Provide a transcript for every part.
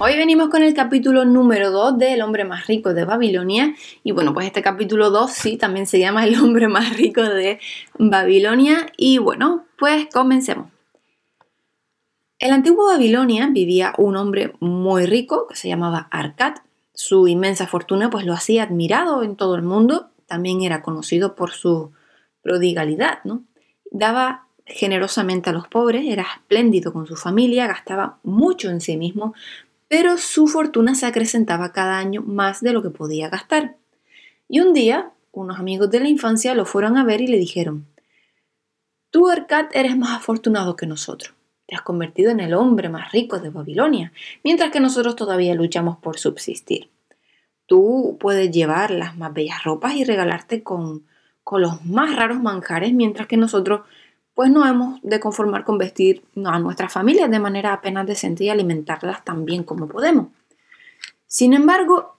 Hoy venimos con el capítulo número 2 de El hombre más rico de Babilonia. Y bueno, pues este capítulo 2 sí, también se llama El hombre más rico de Babilonia. Y bueno, pues comencemos. En la antigua Babilonia vivía un hombre muy rico que se llamaba Arcad. Su inmensa fortuna pues lo hacía admirado en todo el mundo. También era conocido por su prodigalidad, ¿no? Daba generosamente a los pobres, era espléndido con su familia, gastaba mucho en sí mismo, pero su fortuna se acrecentaba cada año más de lo que podía gastar. Y un día, unos amigos de la infancia lo fueron a ver y le dijeron, Tú, Arcad, eres más afortunado que nosotros. Te has convertido en el hombre más rico de Babilonia, mientras que nosotros todavía luchamos por subsistir. Tú puedes llevar las más bellas ropas y regalarte con, con los más raros manjares, mientras que nosotros pues no hemos de conformar con vestir a nuestras familias de manera apenas decente y alimentarlas tan bien como podemos. Sin embargo,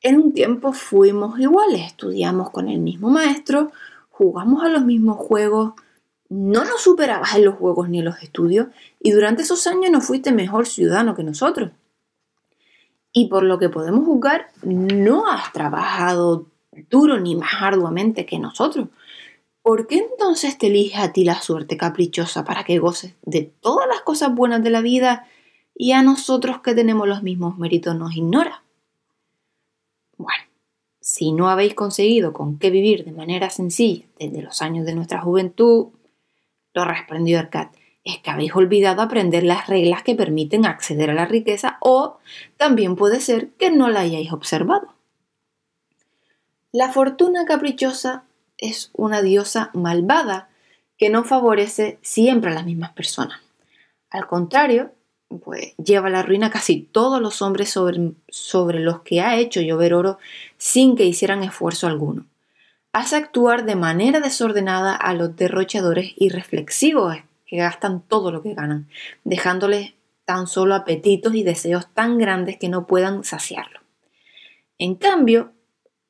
en un tiempo fuimos iguales, estudiamos con el mismo maestro, jugamos a los mismos juegos, no nos superabas en los juegos ni en los estudios y durante esos años no fuiste mejor ciudadano que nosotros. Y por lo que podemos juzgar, no has trabajado duro ni más arduamente que nosotros. ¿Por qué entonces te elige a ti la suerte caprichosa para que goces de todas las cosas buenas de la vida y a nosotros que tenemos los mismos méritos nos ignora? Bueno, si no habéis conseguido con qué vivir de manera sencilla desde los años de nuestra juventud, lo respondió Arcad, es que habéis olvidado aprender las reglas que permiten acceder a la riqueza o también puede ser que no la hayáis observado. La fortuna caprichosa es una diosa malvada que no favorece siempre a las mismas personas. Al contrario, pues lleva a la ruina casi todos los hombres sobre, sobre los que ha hecho llover oro sin que hicieran esfuerzo alguno. Hace actuar de manera desordenada a los derrochadores irreflexivos que gastan todo lo que ganan, dejándoles tan solo apetitos y deseos tan grandes que no puedan saciarlo. En cambio,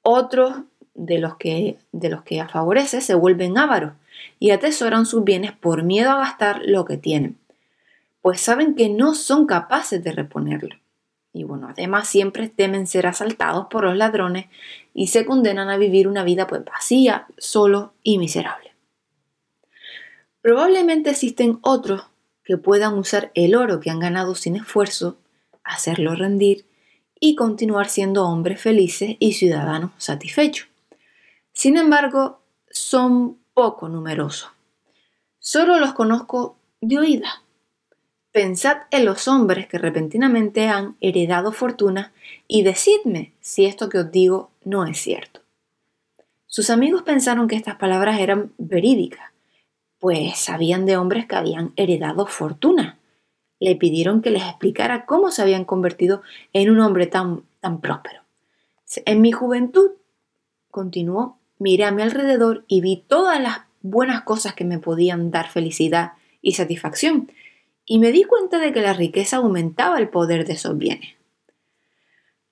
otros de los que, de los que favorece se vuelven ávaros y atesoran sus bienes por miedo a gastar lo que tienen, pues saben que no son capaces de reponerlo. Y bueno, además siempre temen ser asaltados por los ladrones y se condenan a vivir una vida pues vacía, solo y miserable. Probablemente existen otros que puedan usar el oro que han ganado sin esfuerzo, hacerlo rendir y continuar siendo hombres felices y ciudadanos satisfechos. Sin embargo, son poco numerosos. Solo los conozco de oída. Pensad en los hombres que repentinamente han heredado fortuna y decidme si esto que os digo no es cierto. Sus amigos pensaron que estas palabras eran verídicas, pues sabían de hombres que habían heredado fortuna. Le pidieron que les explicara cómo se habían convertido en un hombre tan, tan próspero. En mi juventud, continuó, miré a mi alrededor y vi todas las buenas cosas que me podían dar felicidad y satisfacción, y me di cuenta de que la riqueza aumentaba el poder de esos bienes.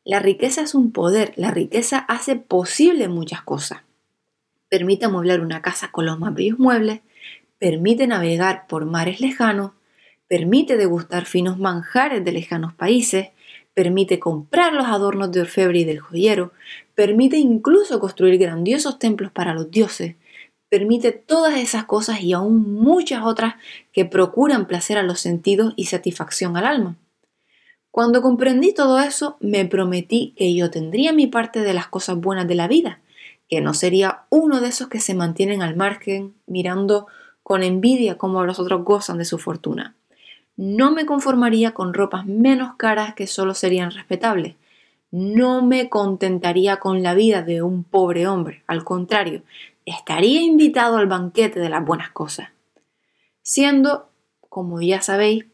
La riqueza es un poder, la riqueza hace posible muchas cosas. Permite amueblar una casa con los más bellos muebles, permite navegar por mares lejanos, permite degustar finos manjares de lejanos países, permite comprar los adornos de orfebre y del joyero, permite incluso construir grandiosos templos para los dioses, permite todas esas cosas y aún muchas otras que procuran placer a los sentidos y satisfacción al alma. Cuando comprendí todo eso, me prometí que yo tendría mi parte de las cosas buenas de la vida, que no sería uno de esos que se mantienen al margen mirando con envidia cómo los otros gozan de su fortuna. No me conformaría con ropas menos caras que solo serían respetables. No me contentaría con la vida de un pobre hombre. Al contrario, estaría invitado al banquete de las buenas cosas. Siendo, como ya sabéis,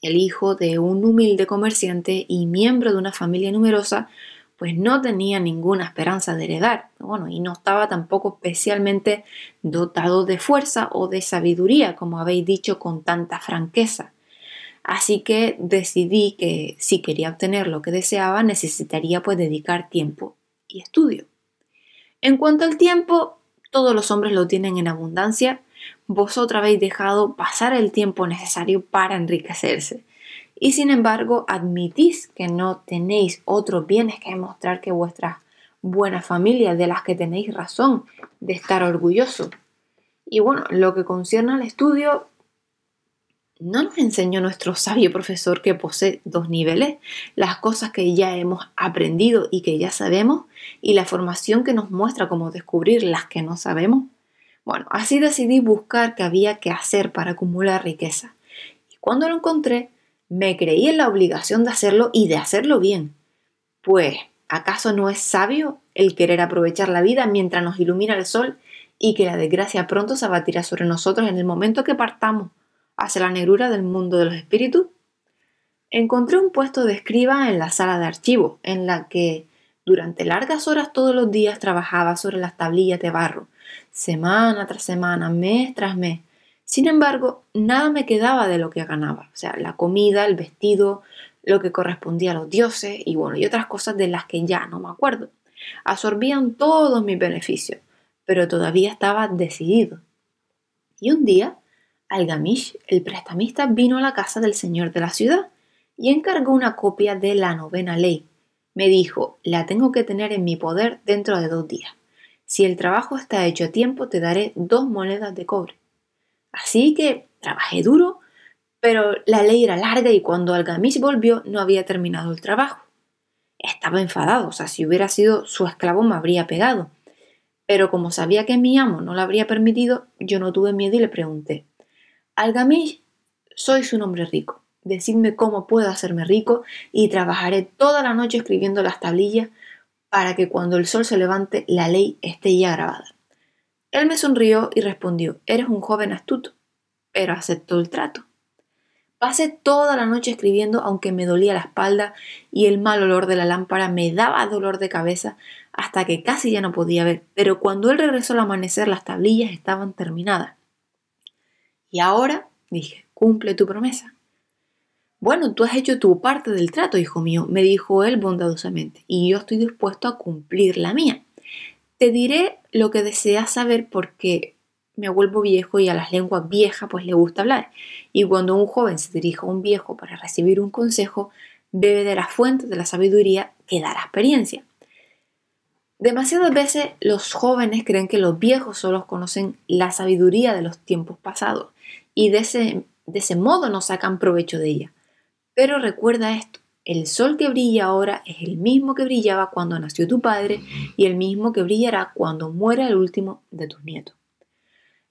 el hijo de un humilde comerciante y miembro de una familia numerosa, pues no tenía ninguna esperanza de heredar, bueno, y no estaba tampoco especialmente dotado de fuerza o de sabiduría, como habéis dicho con tanta franqueza. Así que decidí que si quería obtener lo que deseaba, necesitaría pues dedicar tiempo y estudio. En cuanto al tiempo, todos los hombres lo tienen en abundancia. Vosotros habéis dejado pasar el tiempo necesario para enriquecerse. y sin embargo admitís que no tenéis otros bienes que demostrar que vuestras buenas familias de las que tenéis razón de estar orgulloso. Y bueno, lo que concierne al estudio, ¿no nos enseñó nuestro sabio profesor que posee dos niveles? Las cosas que ya hemos aprendido y que ya sabemos, y la formación que nos muestra cómo descubrir las que no sabemos. Bueno, así decidí buscar qué había que hacer para acumular riqueza. Y cuando lo encontré, me creí en la obligación de hacerlo y de hacerlo bien. Pues, ¿acaso no es sabio el querer aprovechar la vida mientras nos ilumina el sol y que la desgracia pronto se abatirá sobre nosotros en el momento que partamos hacia la negrura del mundo de los espíritus? Encontré un puesto de escriba en la sala de archivo, en la que durante largas horas todos los días trabajaba sobre las tablillas de barro, semana tras semana, mes tras mes. Sin embargo, nada me quedaba de lo que ganaba, o sea, la comida, el vestido, lo que correspondía a los dioses y bueno, y otras cosas de las que ya no me acuerdo. Absorbían todos mis beneficios, pero todavía estaba decidido. Y un día, Algamish, el prestamista, vino a la casa del señor de la ciudad y encargó una copia de la novena ley. Me dijo, la tengo que tener en mi poder dentro de dos días. Si el trabajo está hecho a tiempo, te daré dos monedas de cobre. Así que trabajé duro, pero la ley era larga y cuando Algamish volvió no había terminado el trabajo. Estaba enfadado, o sea, si hubiera sido su esclavo me habría pegado. Pero como sabía que mi amo no lo habría permitido, yo no tuve miedo y le pregunté, Algamish, sois un hombre rico. Decidme cómo puedo hacerme rico y trabajaré toda la noche escribiendo las tablillas para que cuando el sol se levante la ley esté ya grabada. Él me sonrió y respondió, eres un joven astuto, pero aceptó el trato. Pasé toda la noche escribiendo aunque me dolía la espalda y el mal olor de la lámpara me daba dolor de cabeza hasta que casi ya no podía ver, pero cuando él regresó al amanecer las tablillas estaban terminadas. Y ahora, dije, cumple tu promesa. Bueno, tú has hecho tu parte del trato, hijo mío, me dijo él bondadosamente, y yo estoy dispuesto a cumplir la mía. Te diré lo que deseas saber porque me vuelvo viejo y a las lenguas viejas pues le gusta hablar. Y cuando un joven se dirige a un viejo para recibir un consejo, bebe de la fuente de la sabiduría que da la experiencia. Demasiadas veces los jóvenes creen que los viejos solo conocen la sabiduría de los tiempos pasados y de ese, de ese modo no sacan provecho de ella. Pero recuerda esto, el sol que brilla ahora es el mismo que brillaba cuando nació tu padre y el mismo que brillará cuando muera el último de tus nietos.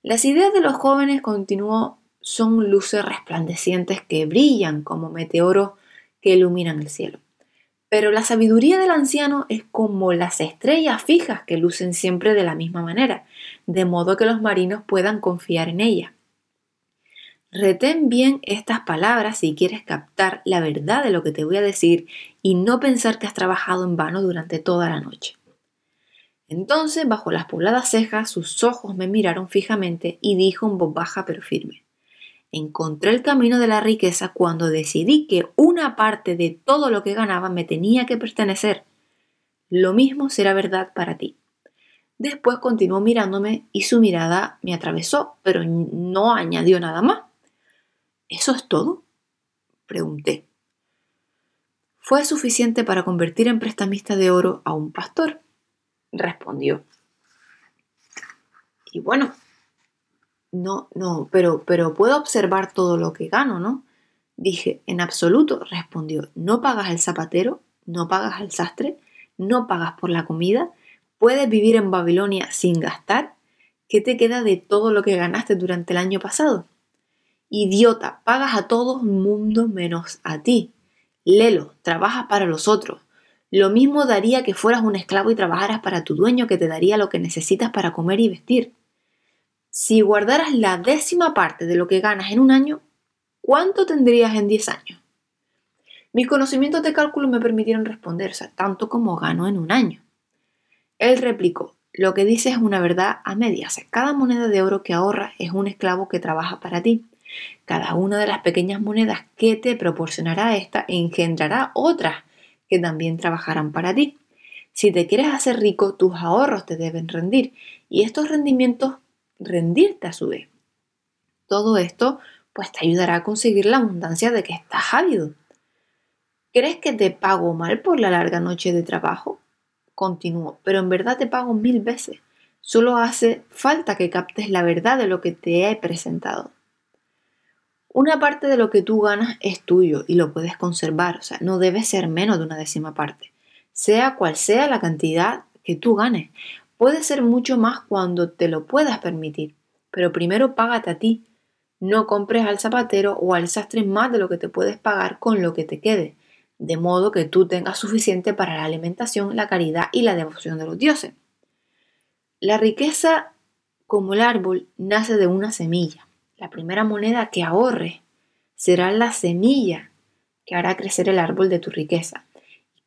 Las ideas de los jóvenes, continuó, son luces resplandecientes que brillan como meteoros que iluminan el cielo. Pero la sabiduría del anciano es como las estrellas fijas que lucen siempre de la misma manera, de modo que los marinos puedan confiar en ella. Retén bien estas palabras si quieres captar la verdad de lo que te voy a decir y no pensar que has trabajado en vano durante toda la noche. Entonces, bajo las pobladas cejas, sus ojos me miraron fijamente y dijo en voz baja pero firme. Encontré el camino de la riqueza cuando decidí que una parte de todo lo que ganaba me tenía que pertenecer. Lo mismo será verdad para ti. Después continuó mirándome y su mirada me atravesó, pero no añadió nada más. ¿Eso es todo? Pregunté. Fue suficiente para convertir en prestamista de oro a un pastor, respondió. Y bueno, no, no, pero, pero puedo observar todo lo que gano, ¿no? Dije, en absoluto, respondió. No pagas al zapatero, no pagas al sastre, no pagas por la comida, puedes vivir en Babilonia sin gastar. ¿Qué te queda de todo lo que ganaste durante el año pasado? Idiota, pagas a todo el mundo menos a ti. Lelo, trabajas para los otros. Lo mismo daría que fueras un esclavo y trabajaras para tu dueño que te daría lo que necesitas para comer y vestir. Si guardaras la décima parte de lo que ganas en un año, ¿cuánto tendrías en 10 años? Mis conocimientos de cálculo me permitieron responder, tanto como gano en un año. Él replicó, lo que dices es una verdad a medias. Cada moneda de oro que ahorras es un esclavo que trabaja para ti. Cada una de las pequeñas monedas que te proporcionará esta engendrará otras que también trabajarán para ti. Si te quieres hacer rico, tus ahorros te deben rendir y estos rendimientos rendirte a su vez. Todo esto pues te ayudará a conseguir la abundancia de que estás ávido. ¿Crees que te pago mal por la larga noche de trabajo? Continuó, pero en verdad te pago mil veces. Solo hace falta que captes la verdad de lo que te he presentado. Una parte de lo que tú ganas es tuyo y lo puedes conservar, o sea, no debe ser menos de una décima parte. Sea cual sea la cantidad que tú ganes, puede ser mucho más cuando te lo puedas permitir, pero primero págate a ti. No compres al zapatero o al sastre más de lo que te puedes pagar con lo que te quede, de modo que tú tengas suficiente para la alimentación, la caridad y la devoción de los dioses. La riqueza, como el árbol, nace de una semilla la primera moneda que ahorre será la semilla que hará crecer el árbol de tu riqueza.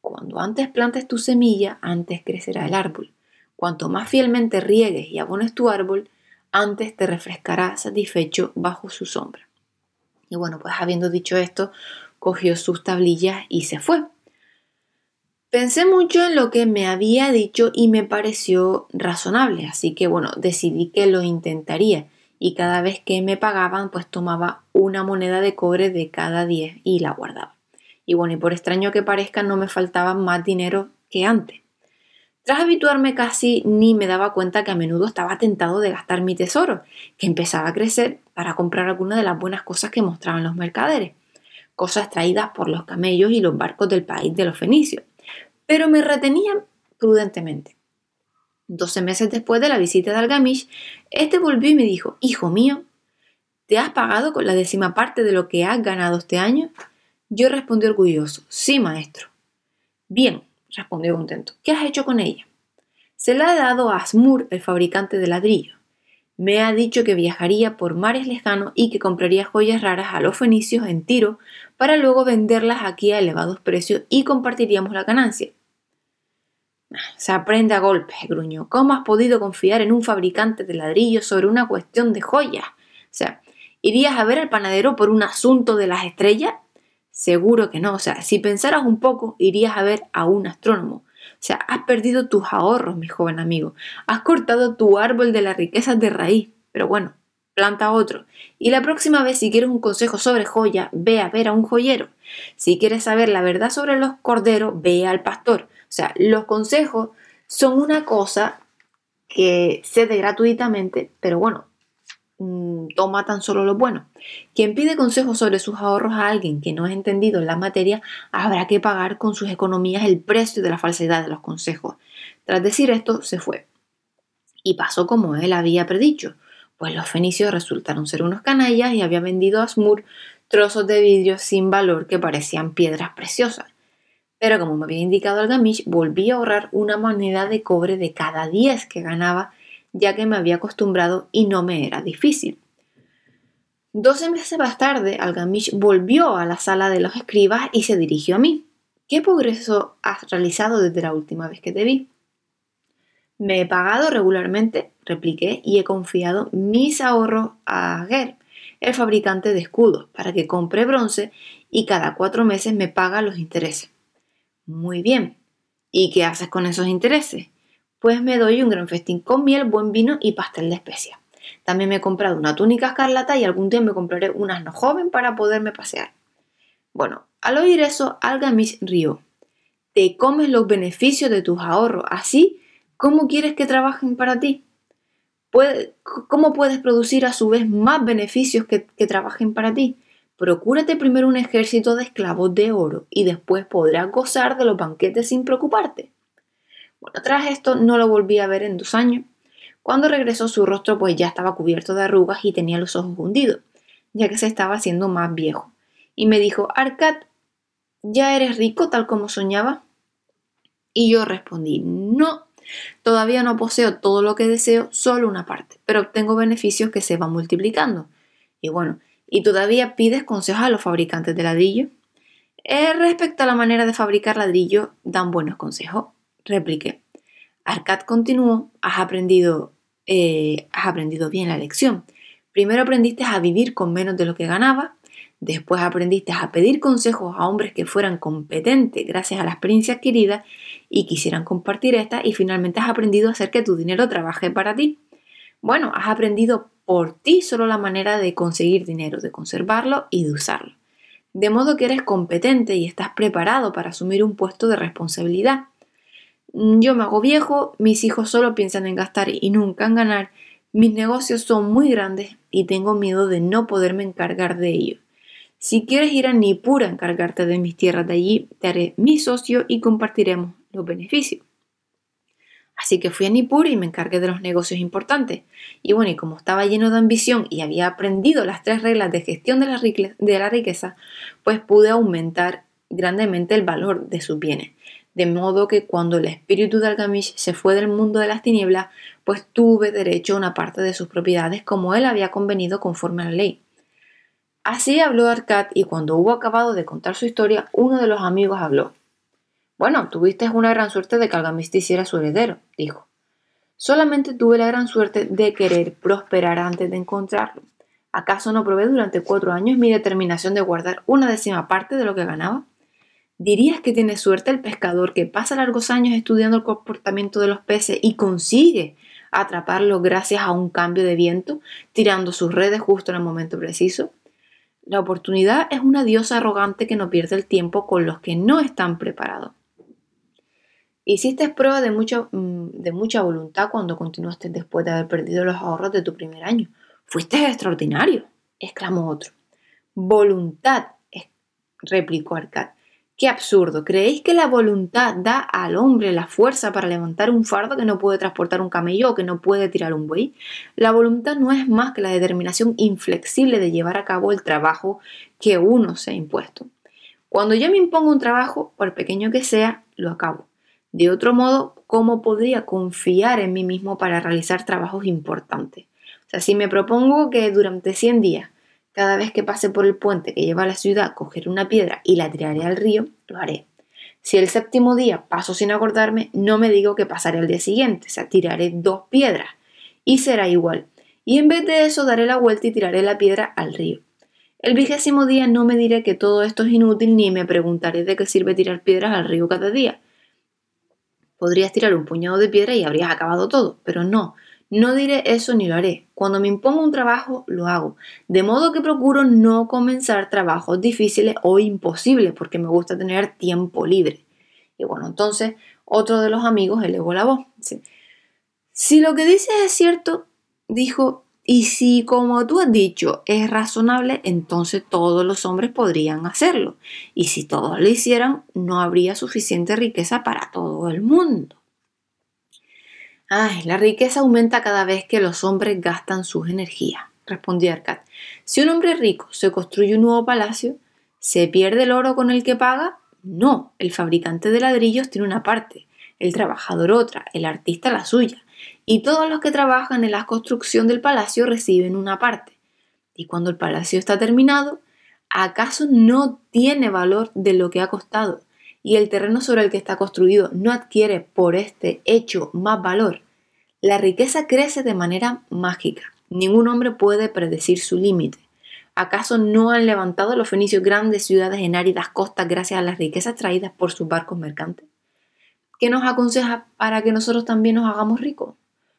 Cuando antes plantes tu semilla, antes crecerá el árbol. Cuanto más fielmente riegues y abones tu árbol, antes te refrescará satisfecho bajo su sombra. Y bueno, pues habiendo dicho esto, cogió sus tablillas y se fue. Pensé mucho en lo que me había dicho y me pareció razonable, así que bueno, decidí que lo intentaría y cada vez que me pagaban pues tomaba una moneda de cobre de cada 10 y la guardaba. Y bueno, y por extraño que parezca no me faltaba más dinero que antes. Tras habituarme casi ni me daba cuenta que a menudo estaba tentado de gastar mi tesoro, que empezaba a crecer para comprar alguna de las buenas cosas que mostraban los mercaderes, cosas traídas por los camellos y los barcos del país de los fenicios. Pero me retenían prudentemente. Doce meses después de la visita de Algamish, este volvió y me dijo, Hijo mío, ¿te has pagado con la décima parte de lo que has ganado este año? Yo respondí orgulloso, sí, maestro. Bien, respondió contento. ¿Qué has hecho con ella? Se la he dado a Asmur, el fabricante de ladrillo. Me ha dicho que viajaría por mares lejanos y que compraría joyas raras a los fenicios en Tiro para luego venderlas aquí a elevados precios y compartiríamos la ganancia. Se aprende a golpes, gruñó. ¿Cómo has podido confiar en un fabricante de ladrillos sobre una cuestión de joyas? O sea, ¿irías a ver al panadero por un asunto de las estrellas? Seguro que no. O sea, si pensaras un poco, irías a ver a un astrónomo. O sea, has perdido tus ahorros, mi joven amigo. Has cortado tu árbol de las riquezas de raíz. Pero bueno, planta otro. Y la próxima vez, si quieres un consejo sobre joya, ve a ver a un joyero. Si quieres saber la verdad sobre los corderos, ve al pastor. O sea, los consejos son una cosa que cede gratuitamente, pero bueno, mm, toma tan solo lo bueno. Quien pide consejos sobre sus ahorros a alguien que no ha entendido la materia, habrá que pagar con sus economías el precio de la falsedad de los consejos. Tras decir esto, se fue. Y pasó como él había predicho, pues los fenicios resultaron ser unos canallas y había vendido a Asmur trozos de vidrio sin valor que parecían piedras preciosas. Pero como me había indicado el Gamish, volví a ahorrar una moneda de cobre de cada 10 que ganaba, ya que me había acostumbrado y no me era difícil. Doce meses más tarde, Algamish volvió a la sala de los escribas y se dirigió a mí. ¿Qué progreso has realizado desde la última vez que te vi? Me he pagado regularmente, repliqué, y he confiado mis ahorros a Ger, el fabricante de escudos, para que compre bronce y cada cuatro meses me paga los intereses. Muy bien. ¿Y qué haces con esos intereses? Pues me doy un gran festín con miel, buen vino y pastel de especias. También me he comprado una túnica escarlata y algún día me compraré un asno joven para poderme pasear. Bueno, al oír eso, Algamis rió. Te comes los beneficios de tus ahorros. Así, ¿cómo quieres que trabajen para ti? ¿Cómo puedes producir a su vez más beneficios que, que trabajen para ti? Procúrate primero un ejército de esclavos de oro y después podrás gozar de los banquetes sin preocuparte. Bueno, tras esto no lo volví a ver en dos años. Cuando regresó su rostro pues ya estaba cubierto de arrugas y tenía los ojos hundidos, ya que se estaba haciendo más viejo. Y me dijo, Arcad, ¿ya eres rico tal como soñaba? Y yo respondí, no, todavía no poseo todo lo que deseo, solo una parte, pero obtengo beneficios que se van multiplicando. Y bueno, y todavía pides consejos a los fabricantes de ladrillo. Eh, respecto a la manera de fabricar ladrillo, dan buenos consejos, repliqué. Arcad continuó, has aprendido, eh, has aprendido bien la lección. Primero aprendiste a vivir con menos de lo que ganabas, después aprendiste a pedir consejos a hombres que fueran competentes gracias a la experiencia adquirida y quisieran compartir esta, y finalmente has aprendido a hacer que tu dinero trabaje para ti. Bueno, has aprendido por ti solo la manera de conseguir dinero, de conservarlo y de usarlo. de modo que eres competente y estás preparado para asumir un puesto de responsabilidad. Yo me hago viejo, mis hijos solo piensan en gastar y nunca en ganar, mis negocios son muy grandes y tengo miedo de no poderme encargar de ello. Si quieres ir a Nippur a encargarte de mis tierras de allí, te haré mi socio y compartiremos los beneficios. Así que fui a Nippur y me encargué de los negocios importantes. Y bueno, y como estaba lleno de ambición y había aprendido las tres reglas de gestión de la, riqueza, pues pude aumentar grandemente el valor de sus bienes. De modo que cuando el espíritu de Algamish se fue del mundo de las tinieblas, pues tuve derecho a una parte de sus propiedades como él había convenido conforme a la ley. Así habló Arcad y cuando hubo acabado de contar su historia, uno de los amigos habló. Bueno, tuviste una gran suerte de que Algamish te hiciera su heredero, dijo. Solamente tuve la gran suerte de querer prosperar antes de encontrarlo. ¿Acaso no probé durante cuatro años mi determinación de guardar una décima parte de lo que ganaba? ¿Dirías que tiene suerte el pescador que pasa largos años estudiando el comportamiento de los peces y consigue atraparlos gracias a un cambio de viento, tirando sus redes justo en el momento preciso? La oportunidad es una diosa arrogante que no pierde el tiempo con los que no están preparados. Hiciste prueba de mucha, mm, de mucha voluntad cuando continuaste después de haber perdido los ahorros de tu primer año. Fuiste extraordinario, exclamó otro. Voluntad, replicó Arcad. Qué absurdo. ¿Creéis que la voluntad da al hombre la fuerza para levantar un fardo que no puede transportar un camello o que no puede tirar un buey? La voluntad no es más que la determinación inflexible de llevar a cabo el trabajo que uno se ha impuesto. Cuando yo me impongo un trabajo, por pequeño que sea, lo acabo. De otro modo, ¿cómo podría confiar en mí mismo para realizar trabajos importantes? O sea, si me propongo que durante 100 días, cada vez que pase por el puente que lleva a la ciudad, cogeré una piedra y la tiraré al río, lo haré. Si el séptimo día paso sin acordarme, no me digo que pasaré al día siguiente, o sea, tiraré dos piedras y será igual. Y en vez de eso daré la vuelta y tiraré la piedra al río. El vigésimo día no me diré que todo esto es inútil ni me preguntaré de qué sirve tirar piedras al río cada día. Podrías tirar un puñado de piedra y habrías acabado todo, pero no, no diré eso ni lo haré. Cuando me impongo un trabajo, lo hago. De modo que procuro no comenzar trabajos difíciles o imposibles porque me gusta tener tiempo libre. Y bueno, entonces otro de los amigos elevó la voz. Si lo que dices es cierto, dijo, y si, como tú has dicho, es razonable, entonces todos los hombres podrían hacerlo. Y si todos lo hicieran, no habría suficiente riqueza para todo el mundo. Ay, la riqueza aumenta cada vez que los hombres gastan sus energías, respondió Arcad. Si un hombre rico se construye un nuevo palacio, ¿se pierde el oro con el que paga? No, el fabricante de ladrillos tiene una parte, el trabajador otra, el artista la suya y todos los que trabajan en la construcción del palacio reciben una parte. Y cuando el palacio está terminado, ¿acaso no tiene valor de lo que ha costado? Y el terreno sobre el que está construido no adquiere por este hecho más valor. La riqueza crece de manera mágica. Ningún hombre puede predecir su límite. ¿Acaso no han levantado los fenicios grandes ciudades en áridas costas gracias a las riquezas traídas por sus barcos mercantes? ¿Qué nos aconseja para que nosotros también nos hagamos ricos?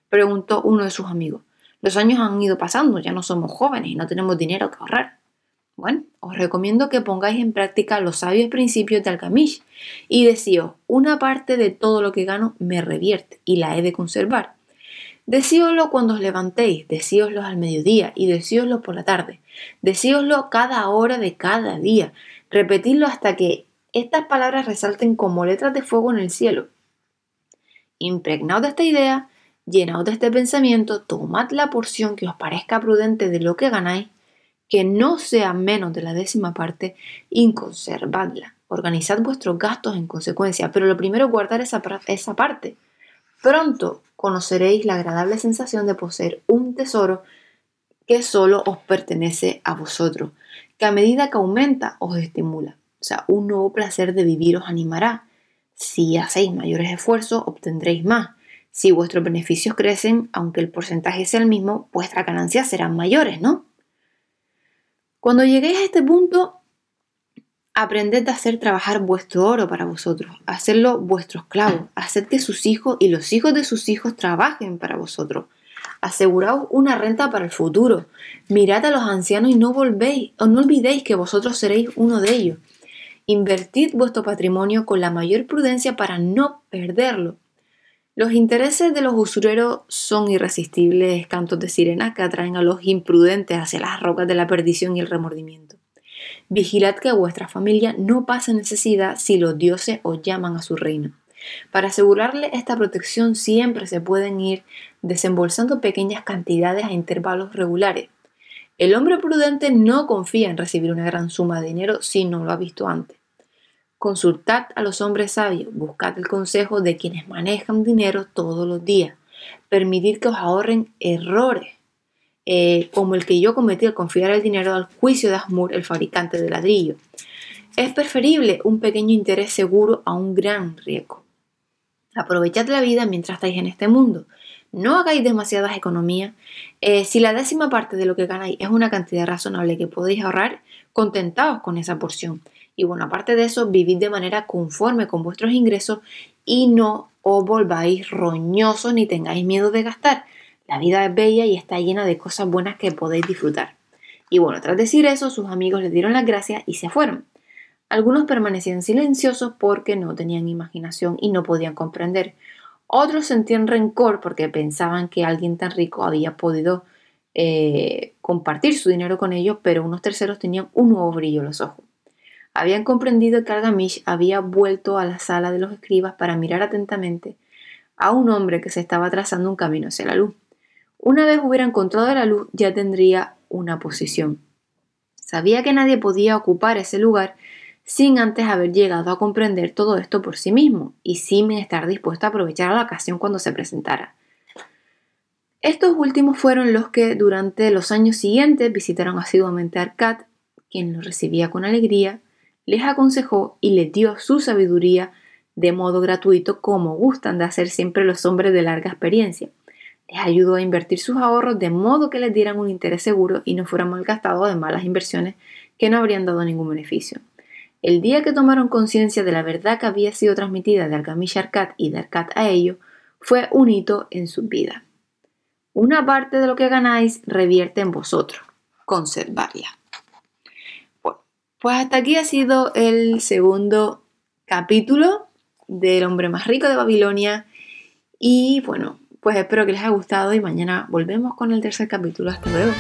Preguntó uno de sus amigos. Los años han ido pasando, ya no somos jóvenes y no tenemos dinero que ahorrar. Bueno, os recomiendo que pongáis en práctica los sabios principios de Alcamish y decíos, una parte de todo lo que gano me revierte y la he de conservar. Decíoslo cuando os levantéis, decíoslo al mediodía y decíoslo por la tarde. Decíoslo cada hora de cada día. Repetidlo hasta que estas palabras resalten como letras de fuego en el cielo. Impregnaos de esta idea, llenaos de este pensamiento, tomad la porción que os parezca prudente de lo que ganáis, que no sea menos de la décima parte, y conservadla. Organizad vuestros gastos en consecuencia, pero lo primero es guardar esa, esa parte. Pronto conoceréis la agradable sensación de poseer un tesoro que solo os pertenece a vosotros, que a medida que aumenta os estimula. O sea, un nuevo placer de vivir os animará. Si hacéis mayores esfuerzos, obtendréis más. Si vuestros beneficios crecen, aunque el porcentaje sea el mismo, vuestras ganancias serán mayores, ¿no? Cuando lleguéis a este punto, aprended a hacer trabajar vuestro oro para vosotros, hacerlo vuestro esclavo, haced que sus hijos y los hijos de sus hijos trabajen para vosotros. Aseguraos una renta para el futuro. Mirad a los ancianos y no volvéis, o no olvidéis que vosotros seréis uno de ellos. Invertid vuestro patrimonio con la mayor prudencia para no perderlo. Los intereses de los usureros son irresistibles cantos de sirena que atraen a los imprudentes hacia las rocas de la perdición y el remordimiento. Vigilad que vuestra familia no pase necesidad si los dioses os llaman a su reino. Para asegurarle esta protección siempre se pueden ir desembolsando pequeñas cantidades a intervalos regulares. El hombre prudente no confía en recibir una gran suma de dinero si no lo ha visto antes. Consultad a los hombres sabios, buscad el consejo de quienes manejan dinero todos los días. Permitid que os ahorren errores, eh, como el que yo cometí al confiar el dinero al juicio de Asmur, el fabricante de ladrillo. Es preferible un pequeño interés seguro a un gran riesgo. Aprovechad la vida mientras estáis en este mundo. No hagáis demasiadas economías. Eh, si la décima parte de lo que ganáis es una cantidad razonable que podéis ahorrar, contentaos con esa porción. Y bueno, aparte de eso, vivid de manera conforme con vuestros ingresos y no os volváis roñosos ni tengáis miedo de gastar. La vida es bella y está llena de cosas buenas que podéis disfrutar. Y bueno, tras decir eso, sus amigos le dieron las gracias y se fueron. Algunos permanecían silenciosos porque no tenían imaginación y no podían comprender. Otros sentían rencor porque pensaban que alguien tan rico había podido eh, compartir su dinero con ellos, pero unos terceros tenían un nuevo brillo en los ojos. Habían comprendido que Algamish había vuelto a la sala de los escribas para mirar atentamente a un hombre que se estaba trazando un camino hacia la luz. Una vez hubiera encontrado la luz, ya tendría una posición. Sabía que nadie podía ocupar ese lugar sin antes haber llegado a comprender todo esto por sí mismo y sin estar dispuesto a aprovechar la ocasión cuando se presentara. Estos últimos fueron los que durante los años siguientes visitaron asiduamente a Arcad, quien los recibía con alegría, les aconsejó y les dio su sabiduría de modo gratuito como gustan de hacer siempre los hombres de larga experiencia les ayudó a invertir sus ahorros de modo que les dieran un interés seguro y no fueran malgastados de malas inversiones que no habrían dado ningún beneficio. El día que tomaron conciencia de la verdad que había sido transmitida de Alcamish a Arcat y de Arcat a ellos, fue un hito en su vida. Una parte de lo que ganáis revierte en vosotros. Conservarla. Pues hasta aquí ha sido el segundo capítulo del hombre más rico de Babilonia. Y bueno, pues espero que les haya gustado y mañana volvemos con el tercer capítulo. Hasta luego.